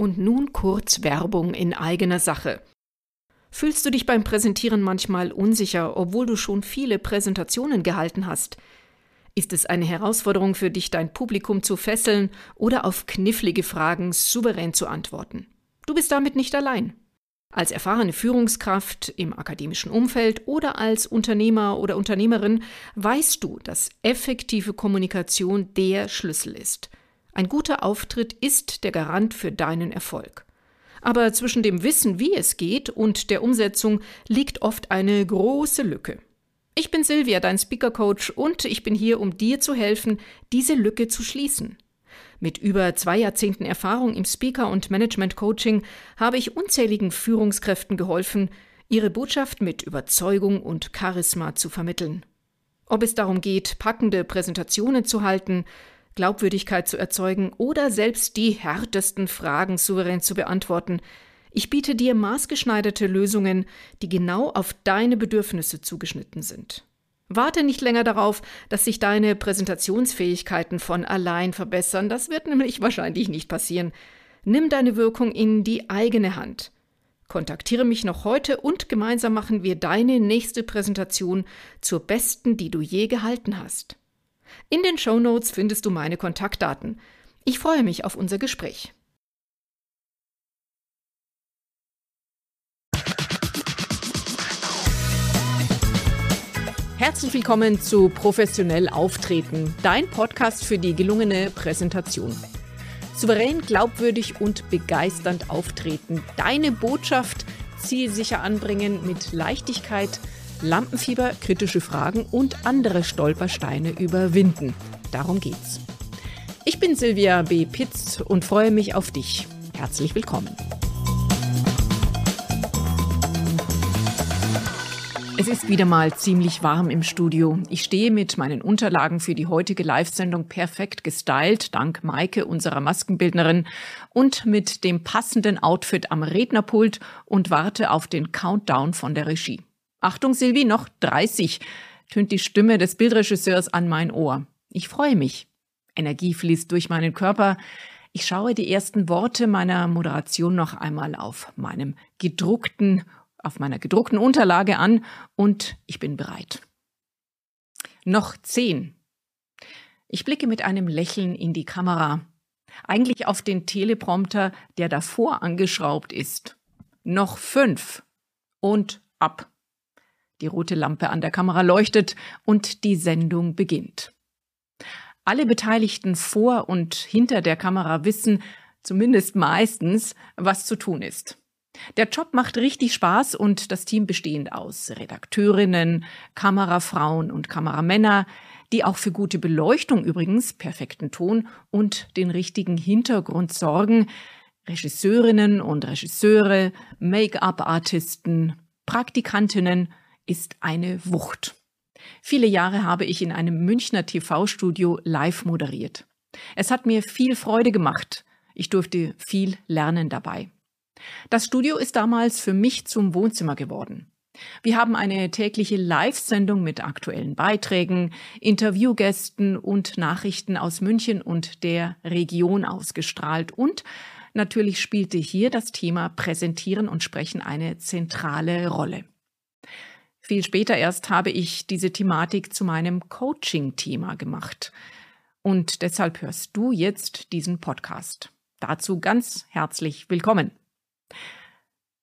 Und nun kurz Werbung in eigener Sache. Fühlst du dich beim Präsentieren manchmal unsicher, obwohl du schon viele Präsentationen gehalten hast? Ist es eine Herausforderung für dich, dein Publikum zu fesseln oder auf knifflige Fragen souverän zu antworten? Du bist damit nicht allein. Als erfahrene Führungskraft im akademischen Umfeld oder als Unternehmer oder Unternehmerin weißt du, dass effektive Kommunikation der Schlüssel ist. Ein guter Auftritt ist der Garant für deinen Erfolg. Aber zwischen dem Wissen, wie es geht, und der Umsetzung liegt oft eine große Lücke. Ich bin Silvia, dein Speaker Coach, und ich bin hier, um dir zu helfen, diese Lücke zu schließen. Mit über zwei Jahrzehnten Erfahrung im Speaker- und Management-Coaching habe ich unzähligen Führungskräften geholfen, ihre Botschaft mit Überzeugung und Charisma zu vermitteln. Ob es darum geht, packende Präsentationen zu halten, Glaubwürdigkeit zu erzeugen oder selbst die härtesten Fragen souverän zu beantworten. Ich biete dir maßgeschneiderte Lösungen, die genau auf deine Bedürfnisse zugeschnitten sind. Warte nicht länger darauf, dass sich deine Präsentationsfähigkeiten von allein verbessern, das wird nämlich wahrscheinlich nicht passieren. Nimm deine Wirkung in die eigene Hand. Kontaktiere mich noch heute und gemeinsam machen wir deine nächste Präsentation zur besten, die du je gehalten hast. In den Show Notes findest du meine Kontaktdaten. Ich freue mich auf unser Gespräch. Herzlich willkommen zu Professionell Auftreten, dein Podcast für die gelungene Präsentation. Souverän, glaubwürdig und begeisternd auftreten, deine Botschaft zielsicher anbringen mit Leichtigkeit, Lampenfieber, kritische Fragen und andere Stolpersteine überwinden. Darum geht's. Ich bin Silvia B. Pitz und freue mich auf dich. Herzlich willkommen. Es ist wieder mal ziemlich warm im Studio. Ich stehe mit meinen Unterlagen für die heutige Live-Sendung perfekt gestylt, dank Maike, unserer Maskenbildnerin, und mit dem passenden Outfit am Rednerpult und warte auf den Countdown von der Regie. Achtung, Silvi, noch 30, tönt die Stimme des Bildregisseurs an mein Ohr. Ich freue mich. Energie fließt durch meinen Körper. Ich schaue die ersten Worte meiner Moderation noch einmal auf meinem gedruckten, auf meiner gedruckten Unterlage an und ich bin bereit. Noch zehn. Ich blicke mit einem Lächeln in die Kamera, eigentlich auf den Teleprompter, der davor angeschraubt ist. Noch fünf. Und ab. Die rote Lampe an der Kamera leuchtet und die Sendung beginnt. Alle Beteiligten vor und hinter der Kamera wissen, zumindest meistens, was zu tun ist. Der Job macht richtig Spaß und das Team bestehend aus Redakteurinnen, Kamerafrauen und Kameramänner, die auch für gute Beleuchtung übrigens, perfekten Ton und den richtigen Hintergrund sorgen, Regisseurinnen und Regisseure, Make-up-Artisten, Praktikantinnen, ist eine Wucht. Viele Jahre habe ich in einem Münchner TV-Studio live moderiert. Es hat mir viel Freude gemacht. Ich durfte viel lernen dabei. Das Studio ist damals für mich zum Wohnzimmer geworden. Wir haben eine tägliche Live-Sendung mit aktuellen Beiträgen, Interviewgästen und Nachrichten aus München und der Region ausgestrahlt und natürlich spielte hier das Thema Präsentieren und Sprechen eine zentrale Rolle. Viel später erst habe ich diese Thematik zu meinem Coaching-Thema gemacht. Und deshalb hörst du jetzt diesen Podcast. Dazu ganz herzlich willkommen.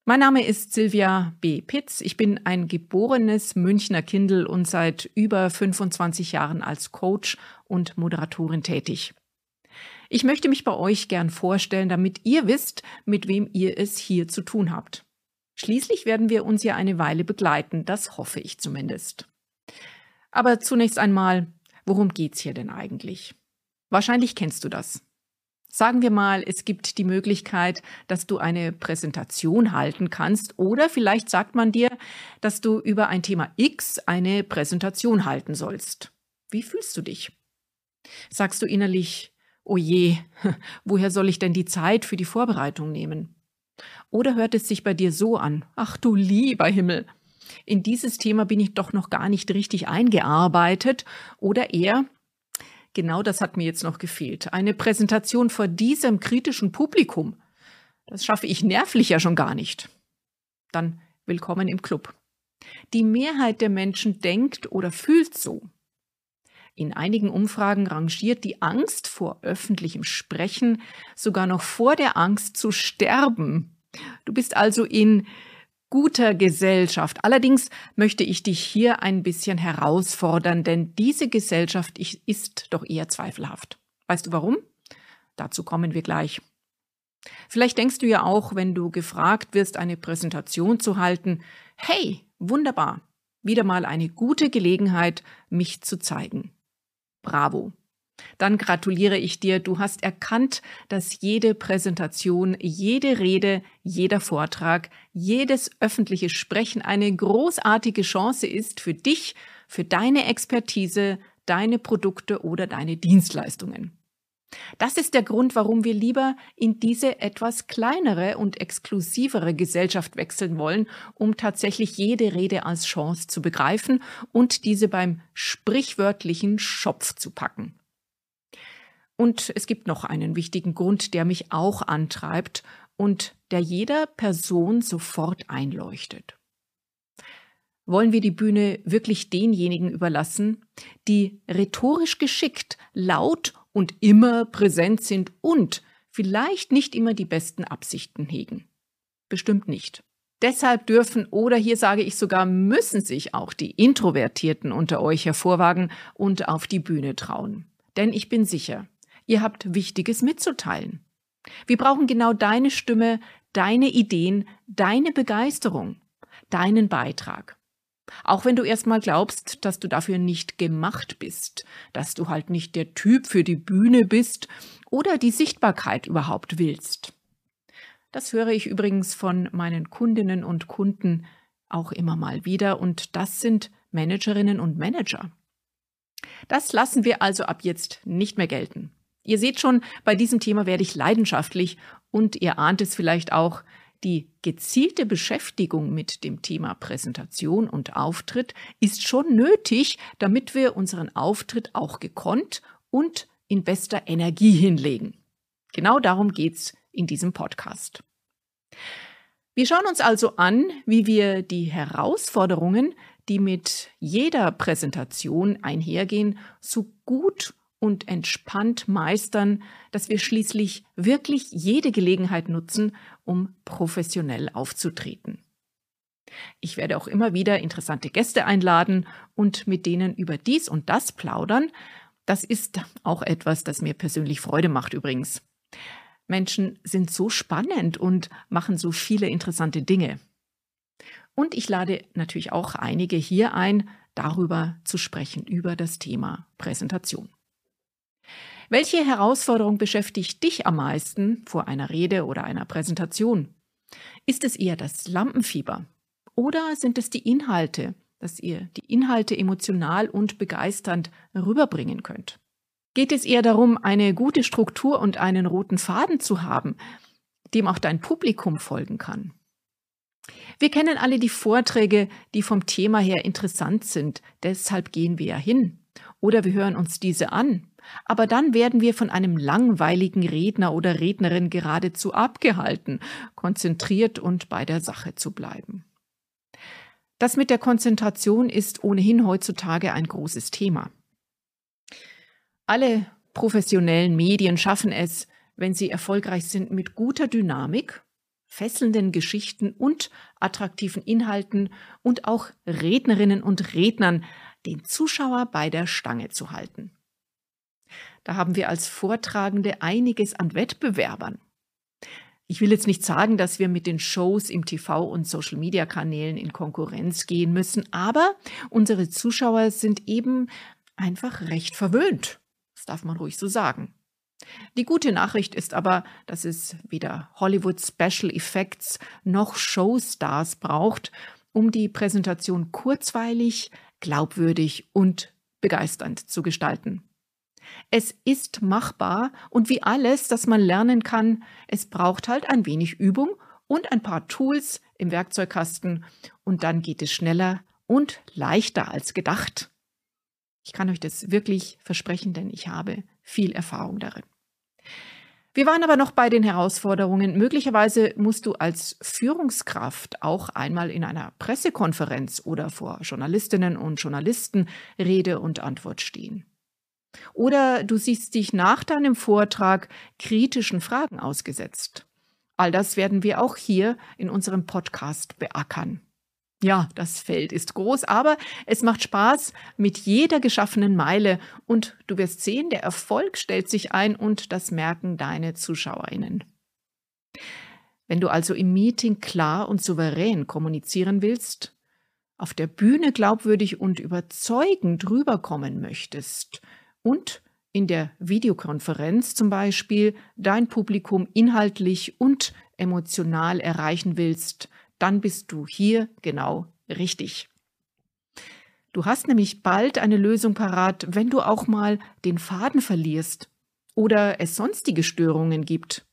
Mein Name ist Silvia B. Pitz. Ich bin ein geborenes Münchner Kindel und seit über 25 Jahren als Coach und Moderatorin tätig. Ich möchte mich bei euch gern vorstellen, damit ihr wisst, mit wem ihr es hier zu tun habt. Schließlich werden wir uns ja eine Weile begleiten, das hoffe ich zumindest. Aber zunächst einmal, worum geht's hier denn eigentlich? Wahrscheinlich kennst du das. Sagen wir mal, es gibt die Möglichkeit, dass du eine Präsentation halten kannst oder vielleicht sagt man dir, dass du über ein Thema X eine Präsentation halten sollst. Wie fühlst du dich? Sagst du innerlich, oh je, woher soll ich denn die Zeit für die Vorbereitung nehmen? Oder hört es sich bei dir so an? Ach du lieber Himmel. In dieses Thema bin ich doch noch gar nicht richtig eingearbeitet. Oder eher, genau das hat mir jetzt noch gefehlt, eine Präsentation vor diesem kritischen Publikum. Das schaffe ich nervlich ja schon gar nicht. Dann willkommen im Club. Die Mehrheit der Menschen denkt oder fühlt so. In einigen Umfragen rangiert die Angst vor öffentlichem Sprechen sogar noch vor der Angst zu sterben. Du bist also in guter Gesellschaft. Allerdings möchte ich dich hier ein bisschen herausfordern, denn diese Gesellschaft ist doch eher zweifelhaft. Weißt du warum? Dazu kommen wir gleich. Vielleicht denkst du ja auch, wenn du gefragt wirst, eine Präsentation zu halten, hey, wunderbar, wieder mal eine gute Gelegenheit, mich zu zeigen. Bravo. Dann gratuliere ich dir, du hast erkannt, dass jede Präsentation, jede Rede, jeder Vortrag, jedes öffentliche Sprechen eine großartige Chance ist für dich, für deine Expertise, deine Produkte oder deine Dienstleistungen. Das ist der Grund, warum wir lieber in diese etwas kleinere und exklusivere Gesellschaft wechseln wollen, um tatsächlich jede Rede als Chance zu begreifen und diese beim sprichwörtlichen Schopf zu packen. Und es gibt noch einen wichtigen Grund, der mich auch antreibt und der jeder Person sofort einleuchtet. Wollen wir die Bühne wirklich denjenigen überlassen, die rhetorisch geschickt, laut und immer präsent sind und vielleicht nicht immer die besten Absichten hegen. Bestimmt nicht. Deshalb dürfen oder hier sage ich sogar müssen sich auch die Introvertierten unter euch hervorwagen und auf die Bühne trauen. Denn ich bin sicher, ihr habt Wichtiges mitzuteilen. Wir brauchen genau deine Stimme, deine Ideen, deine Begeisterung, deinen Beitrag. Auch wenn du erstmal glaubst, dass du dafür nicht gemacht bist, dass du halt nicht der Typ für die Bühne bist oder die Sichtbarkeit überhaupt willst. Das höre ich übrigens von meinen Kundinnen und Kunden auch immer mal wieder und das sind Managerinnen und Manager. Das lassen wir also ab jetzt nicht mehr gelten. Ihr seht schon, bei diesem Thema werde ich leidenschaftlich und ihr ahnt es vielleicht auch, die gezielte Beschäftigung mit dem Thema Präsentation und Auftritt ist schon nötig, damit wir unseren Auftritt auch gekonnt und in bester Energie hinlegen. Genau darum geht's in diesem Podcast. Wir schauen uns also an, wie wir die Herausforderungen, die mit jeder Präsentation einhergehen, so gut und entspannt meistern, dass wir schließlich wirklich jede Gelegenheit nutzen, um professionell aufzutreten. Ich werde auch immer wieder interessante Gäste einladen und mit denen über dies und das plaudern. Das ist auch etwas, das mir persönlich Freude macht übrigens. Menschen sind so spannend und machen so viele interessante Dinge. Und ich lade natürlich auch einige hier ein, darüber zu sprechen, über das Thema Präsentation. Welche Herausforderung beschäftigt dich am meisten vor einer Rede oder einer Präsentation? Ist es eher das Lampenfieber? Oder sind es die Inhalte, dass ihr die Inhalte emotional und begeisternd rüberbringen könnt? Geht es eher darum, eine gute Struktur und einen roten Faden zu haben, dem auch dein Publikum folgen kann? Wir kennen alle die Vorträge, die vom Thema her interessant sind, deshalb gehen wir ja hin. Oder wir hören uns diese an. Aber dann werden wir von einem langweiligen Redner oder Rednerin geradezu abgehalten, konzentriert und bei der Sache zu bleiben. Das mit der Konzentration ist ohnehin heutzutage ein großes Thema. Alle professionellen Medien schaffen es, wenn sie erfolgreich sind, mit guter Dynamik, fesselnden Geschichten und attraktiven Inhalten und auch Rednerinnen und Rednern den Zuschauer bei der Stange zu halten. Da haben wir als Vortragende einiges an Wettbewerbern. Ich will jetzt nicht sagen, dass wir mit den Shows im TV und Social-Media-Kanälen in Konkurrenz gehen müssen, aber unsere Zuschauer sind eben einfach recht verwöhnt. Das darf man ruhig so sagen. Die gute Nachricht ist aber, dass es weder Hollywood Special Effects noch Showstars braucht, um die Präsentation kurzweilig, glaubwürdig und begeisternd zu gestalten. Es ist machbar und wie alles, das man lernen kann, es braucht halt ein wenig Übung und ein paar Tools im Werkzeugkasten und dann geht es schneller und leichter als gedacht. Ich kann euch das wirklich versprechen, denn ich habe viel Erfahrung darin. Wir waren aber noch bei den Herausforderungen. Möglicherweise musst du als Führungskraft auch einmal in einer Pressekonferenz oder vor Journalistinnen und Journalisten Rede und Antwort stehen. Oder du siehst dich nach deinem Vortrag kritischen Fragen ausgesetzt. All das werden wir auch hier in unserem Podcast beackern. Ja, das Feld ist groß, aber es macht Spaß mit jeder geschaffenen Meile und du wirst sehen, der Erfolg stellt sich ein und das merken deine Zuschauerinnen. Wenn du also im Meeting klar und souverän kommunizieren willst, auf der Bühne glaubwürdig und überzeugend rüberkommen möchtest und in der Videokonferenz zum Beispiel dein Publikum inhaltlich und emotional erreichen willst, dann bist du hier genau richtig. Du hast nämlich bald eine Lösung parat, wenn du auch mal den Faden verlierst oder es sonstige Störungen gibt.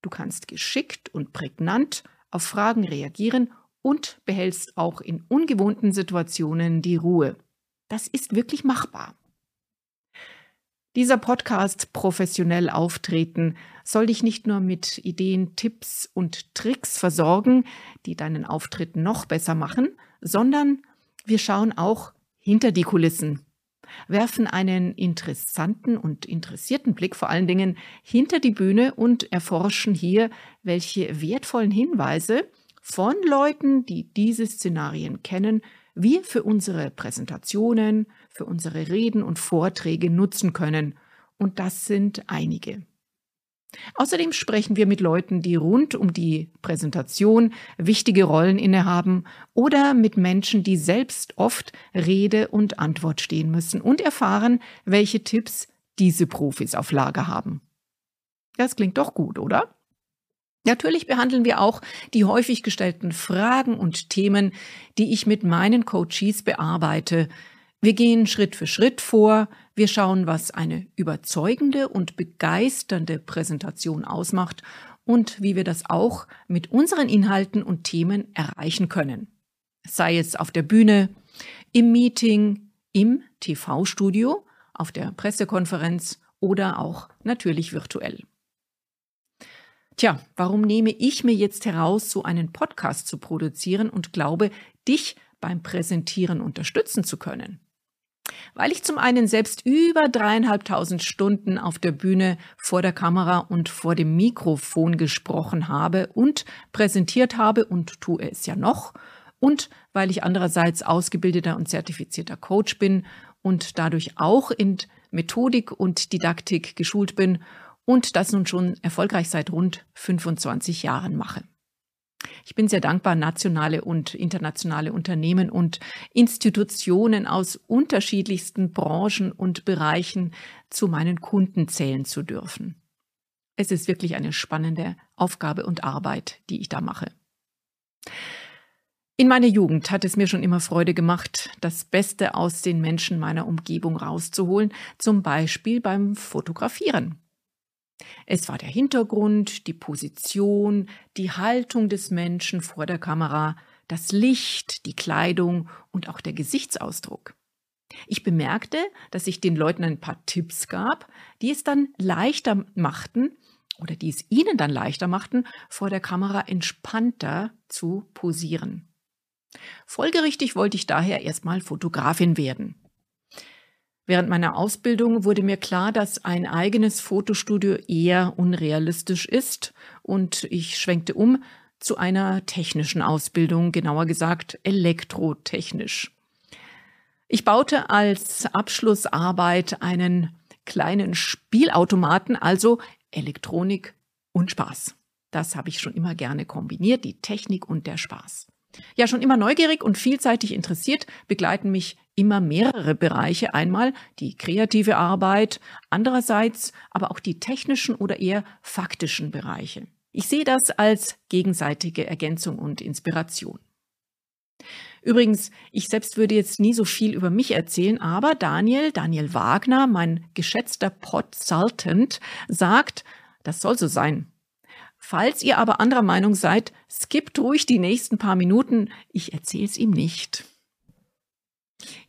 Du kannst geschickt und prägnant auf Fragen reagieren und behältst auch in ungewohnten Situationen die Ruhe. Das ist wirklich machbar. Dieser Podcast Professionell auftreten soll dich nicht nur mit Ideen, Tipps und Tricks versorgen, die deinen Auftritt noch besser machen, sondern wir schauen auch hinter die Kulissen, werfen einen interessanten und interessierten Blick vor allen Dingen hinter die Bühne und erforschen hier, welche wertvollen Hinweise von Leuten, die diese Szenarien kennen, wir für unsere Präsentationen, für unsere Reden und Vorträge nutzen können. Und das sind einige. Außerdem sprechen wir mit Leuten, die rund um die Präsentation wichtige Rollen innehaben oder mit Menschen, die selbst oft Rede und Antwort stehen müssen und erfahren, welche Tipps diese Profis auf Lager haben. Das klingt doch gut, oder? Natürlich behandeln wir auch die häufig gestellten Fragen und Themen, die ich mit meinen Coaches bearbeite. Wir gehen Schritt für Schritt vor, wir schauen, was eine überzeugende und begeisternde Präsentation ausmacht und wie wir das auch mit unseren Inhalten und Themen erreichen können. Sei es auf der Bühne, im Meeting, im TV-Studio, auf der Pressekonferenz oder auch natürlich virtuell. Tja, warum nehme ich mir jetzt heraus, so einen Podcast zu produzieren und glaube, dich beim Präsentieren unterstützen zu können? Weil ich zum einen selbst über dreieinhalbtausend Stunden auf der Bühne vor der Kamera und vor dem Mikrofon gesprochen habe und präsentiert habe und tue es ja noch. Und weil ich andererseits ausgebildeter und zertifizierter Coach bin und dadurch auch in Methodik und Didaktik geschult bin und das nun schon erfolgreich seit rund 25 Jahren mache. Ich bin sehr dankbar, nationale und internationale Unternehmen und Institutionen aus unterschiedlichsten Branchen und Bereichen zu meinen Kunden zählen zu dürfen. Es ist wirklich eine spannende Aufgabe und Arbeit, die ich da mache. In meiner Jugend hat es mir schon immer Freude gemacht, das Beste aus den Menschen meiner Umgebung rauszuholen, zum Beispiel beim Fotografieren. Es war der Hintergrund, die Position, die Haltung des Menschen vor der Kamera, das Licht, die Kleidung und auch der Gesichtsausdruck. Ich bemerkte, dass ich den Leuten ein paar Tipps gab, die es dann leichter machten oder die es ihnen dann leichter machten, vor der Kamera entspannter zu posieren. Folgerichtig wollte ich daher erstmal Fotografin werden. Während meiner Ausbildung wurde mir klar, dass ein eigenes Fotostudio eher unrealistisch ist und ich schwenkte um zu einer technischen Ausbildung, genauer gesagt elektrotechnisch. Ich baute als Abschlussarbeit einen kleinen Spielautomaten, also Elektronik und Spaß. Das habe ich schon immer gerne kombiniert, die Technik und der Spaß. Ja, schon immer neugierig und vielseitig interessiert begleiten mich immer mehrere Bereiche. Einmal die kreative Arbeit, andererseits aber auch die technischen oder eher faktischen Bereiche. Ich sehe das als gegenseitige Ergänzung und Inspiration. Übrigens, ich selbst würde jetzt nie so viel über mich erzählen, aber Daniel, Daniel Wagner, mein geschätzter Podsultant, sagt, das soll so sein. Falls ihr aber anderer Meinung seid, skippt ruhig die nächsten paar Minuten, ich erzähl's ihm nicht.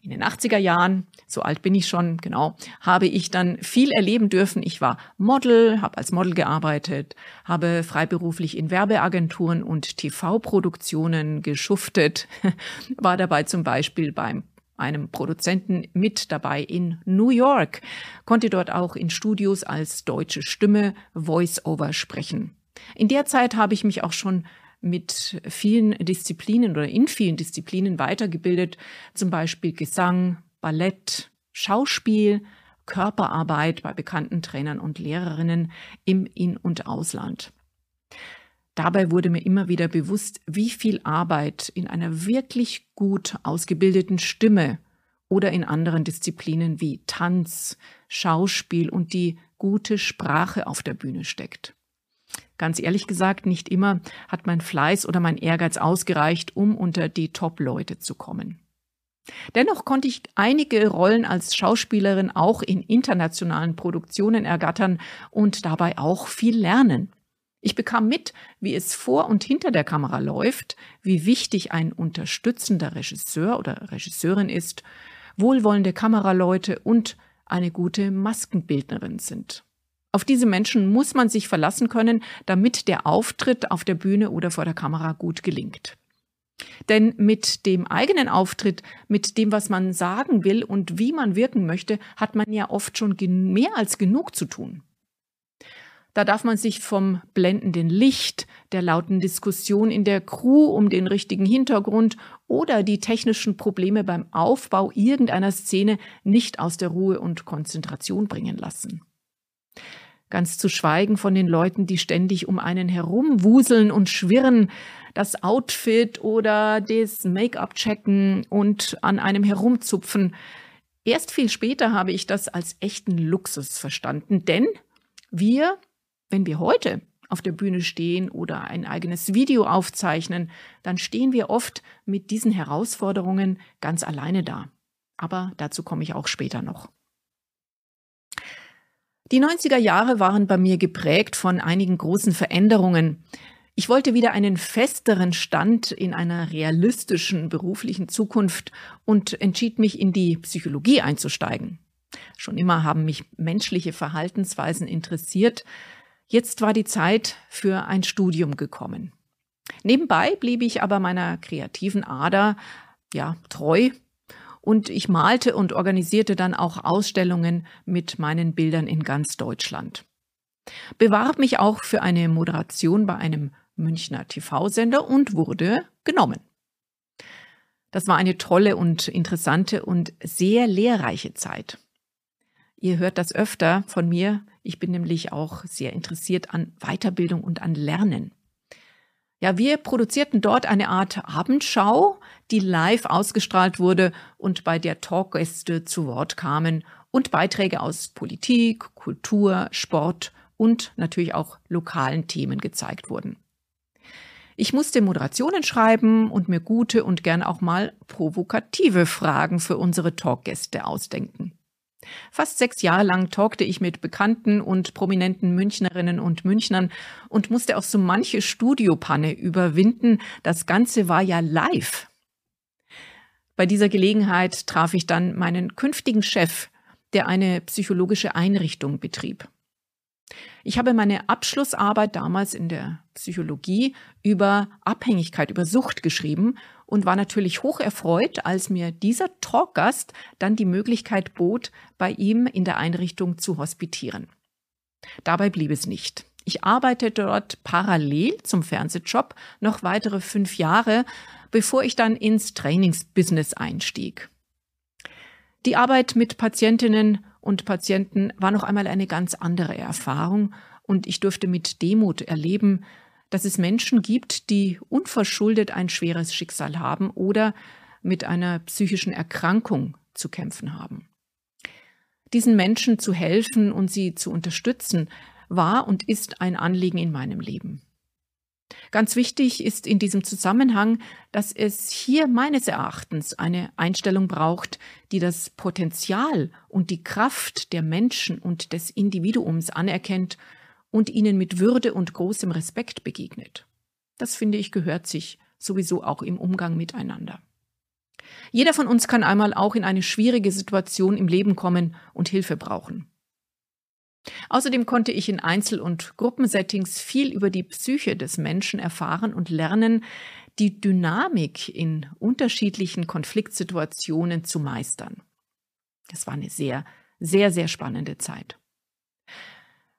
In den 80er Jahren, so alt bin ich schon, genau, habe ich dann viel erleben dürfen. Ich war Model, habe als Model gearbeitet, habe freiberuflich in Werbeagenturen und TV-Produktionen geschuftet, war dabei zum Beispiel beim einem Produzenten mit dabei in New York, konnte dort auch in Studios als deutsche Stimme Voice-Over sprechen. In der Zeit habe ich mich auch schon mit vielen Disziplinen oder in vielen Disziplinen weitergebildet, zum Beispiel Gesang, Ballett, Schauspiel, Körperarbeit bei bekannten Trainern und Lehrerinnen im In- und Ausland. Dabei wurde mir immer wieder bewusst, wie viel Arbeit in einer wirklich gut ausgebildeten Stimme oder in anderen Disziplinen wie Tanz, Schauspiel und die gute Sprache auf der Bühne steckt. Ganz ehrlich gesagt, nicht immer hat mein Fleiß oder mein Ehrgeiz ausgereicht, um unter die Top-Leute zu kommen. Dennoch konnte ich einige Rollen als Schauspielerin auch in internationalen Produktionen ergattern und dabei auch viel lernen. Ich bekam mit, wie es vor und hinter der Kamera läuft, wie wichtig ein unterstützender Regisseur oder Regisseurin ist, wohlwollende Kameraleute und eine gute Maskenbildnerin sind. Auf diese Menschen muss man sich verlassen können, damit der Auftritt auf der Bühne oder vor der Kamera gut gelingt. Denn mit dem eigenen Auftritt, mit dem, was man sagen will und wie man wirken möchte, hat man ja oft schon mehr als genug zu tun. Da darf man sich vom blendenden Licht, der lauten Diskussion in der Crew um den richtigen Hintergrund oder die technischen Probleme beim Aufbau irgendeiner Szene nicht aus der Ruhe und Konzentration bringen lassen ganz zu schweigen von den Leuten, die ständig um einen herumwuseln und schwirren, das Outfit oder das Make-up checken und an einem herumzupfen. Erst viel später habe ich das als echten Luxus verstanden, denn wir, wenn wir heute auf der Bühne stehen oder ein eigenes Video aufzeichnen, dann stehen wir oft mit diesen Herausforderungen ganz alleine da. Aber dazu komme ich auch später noch. Die 90er Jahre waren bei mir geprägt von einigen großen Veränderungen. Ich wollte wieder einen festeren Stand in einer realistischen beruflichen Zukunft und entschied mich, in die Psychologie einzusteigen. Schon immer haben mich menschliche Verhaltensweisen interessiert. Jetzt war die Zeit für ein Studium gekommen. Nebenbei blieb ich aber meiner kreativen Ader ja treu und ich malte und organisierte dann auch Ausstellungen mit meinen Bildern in ganz Deutschland. Bewarb mich auch für eine Moderation bei einem Münchner TV-Sender und wurde genommen. Das war eine tolle und interessante und sehr lehrreiche Zeit. Ihr hört das öfter von mir. Ich bin nämlich auch sehr interessiert an Weiterbildung und an Lernen. Ja, wir produzierten dort eine Art Abendschau, die live ausgestrahlt wurde und bei der Talkgäste zu Wort kamen und Beiträge aus Politik, Kultur, Sport und natürlich auch lokalen Themen gezeigt wurden. Ich musste Moderationen schreiben und mir gute und gern auch mal provokative Fragen für unsere Talkgäste ausdenken. Fast sechs Jahre lang talkte ich mit bekannten und prominenten Münchnerinnen und Münchnern und musste auch so manche Studiopanne überwinden. Das Ganze war ja live. Bei dieser Gelegenheit traf ich dann meinen künftigen Chef, der eine psychologische Einrichtung betrieb. Ich habe meine Abschlussarbeit damals in der Psychologie über Abhängigkeit, über Sucht geschrieben und war natürlich hoch erfreut, als mir dieser Talkgast dann die Möglichkeit bot, bei ihm in der Einrichtung zu hospitieren. Dabei blieb es nicht. Ich arbeitete dort parallel zum Fernsehjob noch weitere fünf Jahre, bevor ich dann ins Trainingsbusiness einstieg. Die Arbeit mit Patientinnen und Patienten war noch einmal eine ganz andere Erfahrung und ich durfte mit Demut erleben, dass es Menschen gibt, die unverschuldet ein schweres Schicksal haben oder mit einer psychischen Erkrankung zu kämpfen haben. Diesen Menschen zu helfen und sie zu unterstützen, war und ist ein Anliegen in meinem Leben. Ganz wichtig ist in diesem Zusammenhang, dass es hier meines Erachtens eine Einstellung braucht, die das Potenzial und die Kraft der Menschen und des Individuums anerkennt und ihnen mit Würde und großem Respekt begegnet. Das finde ich gehört sich sowieso auch im Umgang miteinander. Jeder von uns kann einmal auch in eine schwierige Situation im Leben kommen und Hilfe brauchen. Außerdem konnte ich in Einzel- und Gruppensettings viel über die Psyche des Menschen erfahren und lernen, die Dynamik in unterschiedlichen Konfliktsituationen zu meistern. Das war eine sehr, sehr, sehr spannende Zeit.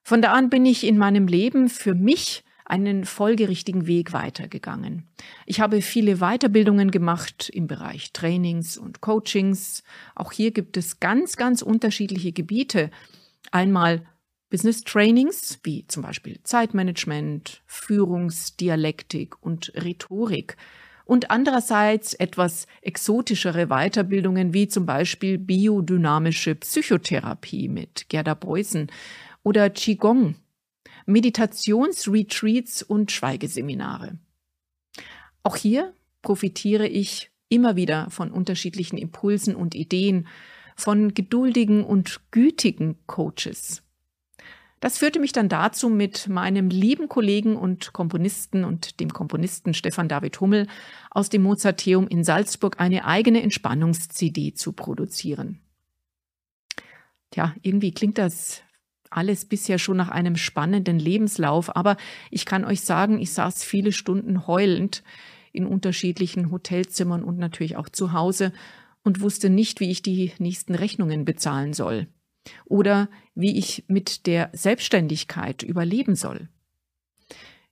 Von da an bin ich in meinem Leben für mich einen folgerichtigen Weg weitergegangen. Ich habe viele Weiterbildungen gemacht im Bereich Trainings und Coachings. Auch hier gibt es ganz, ganz unterschiedliche Gebiete. Einmal Business Trainings, wie zum Beispiel Zeitmanagement, Führungsdialektik und Rhetorik. Und andererseits etwas exotischere Weiterbildungen, wie zum Beispiel biodynamische Psychotherapie mit Gerda Beusen oder Qigong Meditationsretreats und Schweigeseminare. Auch hier profitiere ich immer wieder von unterschiedlichen Impulsen und Ideen, von geduldigen und gütigen Coaches. Das führte mich dann dazu, mit meinem lieben Kollegen und Komponisten und dem Komponisten Stefan David Hummel aus dem Mozarteum in Salzburg eine eigene Entspannungs-CD zu produzieren. Tja, irgendwie klingt das alles bisher schon nach einem spannenden Lebenslauf, aber ich kann euch sagen, ich saß viele Stunden heulend in unterschiedlichen Hotelzimmern und natürlich auch zu Hause und wusste nicht, wie ich die nächsten Rechnungen bezahlen soll oder wie ich mit der Selbstständigkeit überleben soll.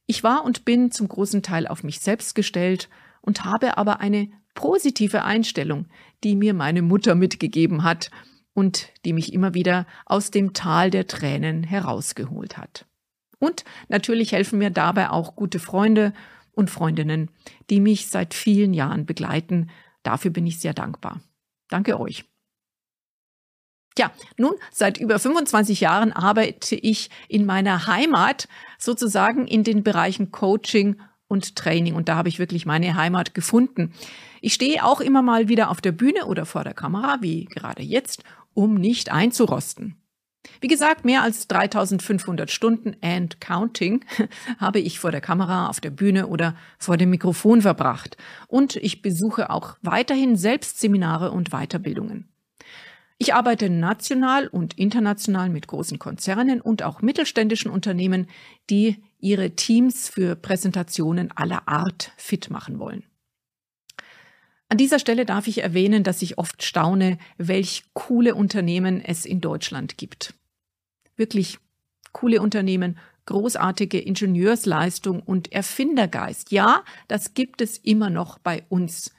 Ich war und bin zum großen Teil auf mich selbst gestellt und habe aber eine positive Einstellung, die mir meine Mutter mitgegeben hat, und die mich immer wieder aus dem Tal der Tränen herausgeholt hat. Und natürlich helfen mir dabei auch gute Freunde und Freundinnen, die mich seit vielen Jahren begleiten. Dafür bin ich sehr dankbar. Danke euch. Tja, nun, seit über 25 Jahren arbeite ich in meiner Heimat sozusagen in den Bereichen Coaching und Training und da habe ich wirklich meine Heimat gefunden. Ich stehe auch immer mal wieder auf der Bühne oder vor der Kamera, wie gerade jetzt, um nicht einzurosten. Wie gesagt, mehr als 3500 Stunden and counting habe ich vor der Kamera, auf der Bühne oder vor dem Mikrofon verbracht. Und ich besuche auch weiterhin selbst Seminare und Weiterbildungen. Ich arbeite national und international mit großen Konzernen und auch mittelständischen Unternehmen, die ihre Teams für Präsentationen aller Art fit machen wollen. An dieser Stelle darf ich erwähnen, dass ich oft staune, welch coole Unternehmen es in Deutschland gibt. Wirklich coole Unternehmen, großartige Ingenieursleistung und Erfindergeist. Ja, das gibt es immer noch bei uns.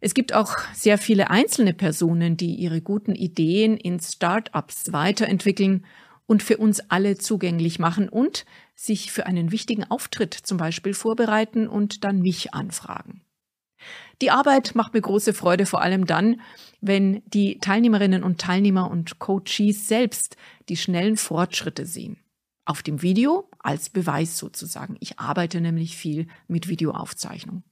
Es gibt auch sehr viele einzelne Personen, die ihre guten Ideen in Start-ups weiterentwickeln und für uns alle zugänglich machen und sich für einen wichtigen Auftritt zum Beispiel vorbereiten und dann mich anfragen. Die Arbeit macht mir große Freude, vor allem dann, wenn die Teilnehmerinnen und Teilnehmer und Coaches selbst die schnellen Fortschritte sehen. Auf dem Video als Beweis sozusagen. Ich arbeite nämlich viel mit Videoaufzeichnung.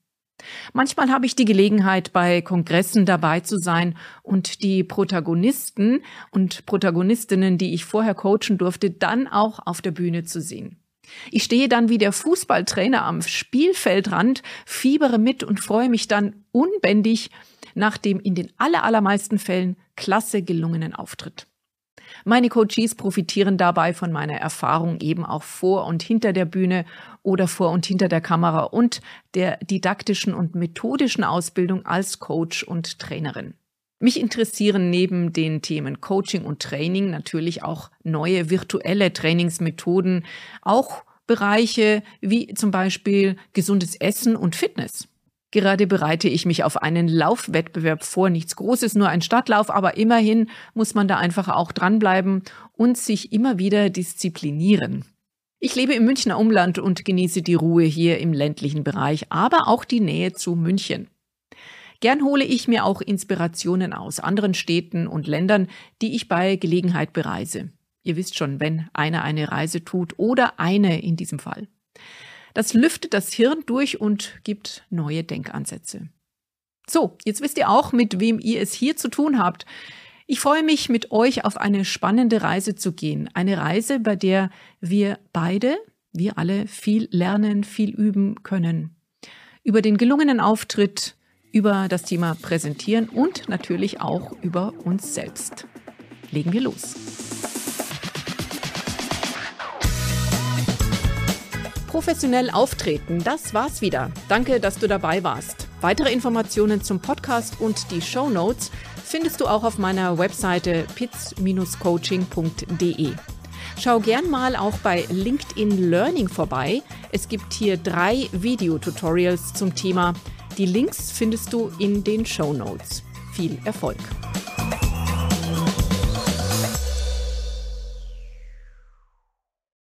Manchmal habe ich die Gelegenheit, bei Kongressen dabei zu sein und die Protagonisten und Protagonistinnen, die ich vorher coachen durfte, dann auch auf der Bühne zu sehen. Ich stehe dann wie der Fußballtrainer am Spielfeldrand, fiebere mit und freue mich dann unbändig nach dem in den allermeisten Fällen klasse gelungenen Auftritt. Meine Coaches profitieren dabei von meiner Erfahrung eben auch vor und hinter der Bühne oder vor und hinter der Kamera und der didaktischen und methodischen Ausbildung als Coach und Trainerin. Mich interessieren neben den Themen Coaching und Training natürlich auch neue virtuelle Trainingsmethoden, auch Bereiche wie zum Beispiel gesundes Essen und Fitness. Gerade bereite ich mich auf einen Laufwettbewerb vor. Nichts Großes, nur ein Stadtlauf, aber immerhin muss man da einfach auch dranbleiben und sich immer wieder disziplinieren. Ich lebe im Münchner Umland und genieße die Ruhe hier im ländlichen Bereich, aber auch die Nähe zu München. Gern hole ich mir auch Inspirationen aus anderen Städten und Ländern, die ich bei Gelegenheit bereise. Ihr wisst schon, wenn einer eine Reise tut oder eine in diesem Fall. Das lüftet das Hirn durch und gibt neue Denkansätze. So, jetzt wisst ihr auch, mit wem ihr es hier zu tun habt. Ich freue mich, mit euch auf eine spannende Reise zu gehen. Eine Reise, bei der wir beide, wir alle, viel lernen, viel üben können. Über den gelungenen Auftritt, über das Thema Präsentieren und natürlich auch über uns selbst. Legen wir los. Professionell auftreten, das war's wieder. Danke, dass du dabei warst. Weitere Informationen zum Podcast und die Show Notes findest du auch auf meiner Webseite pitz-coaching.de. Schau gern mal auch bei LinkedIn Learning vorbei. Es gibt hier drei Videotutorials zum Thema. Die Links findest du in den Show Notes. Viel Erfolg!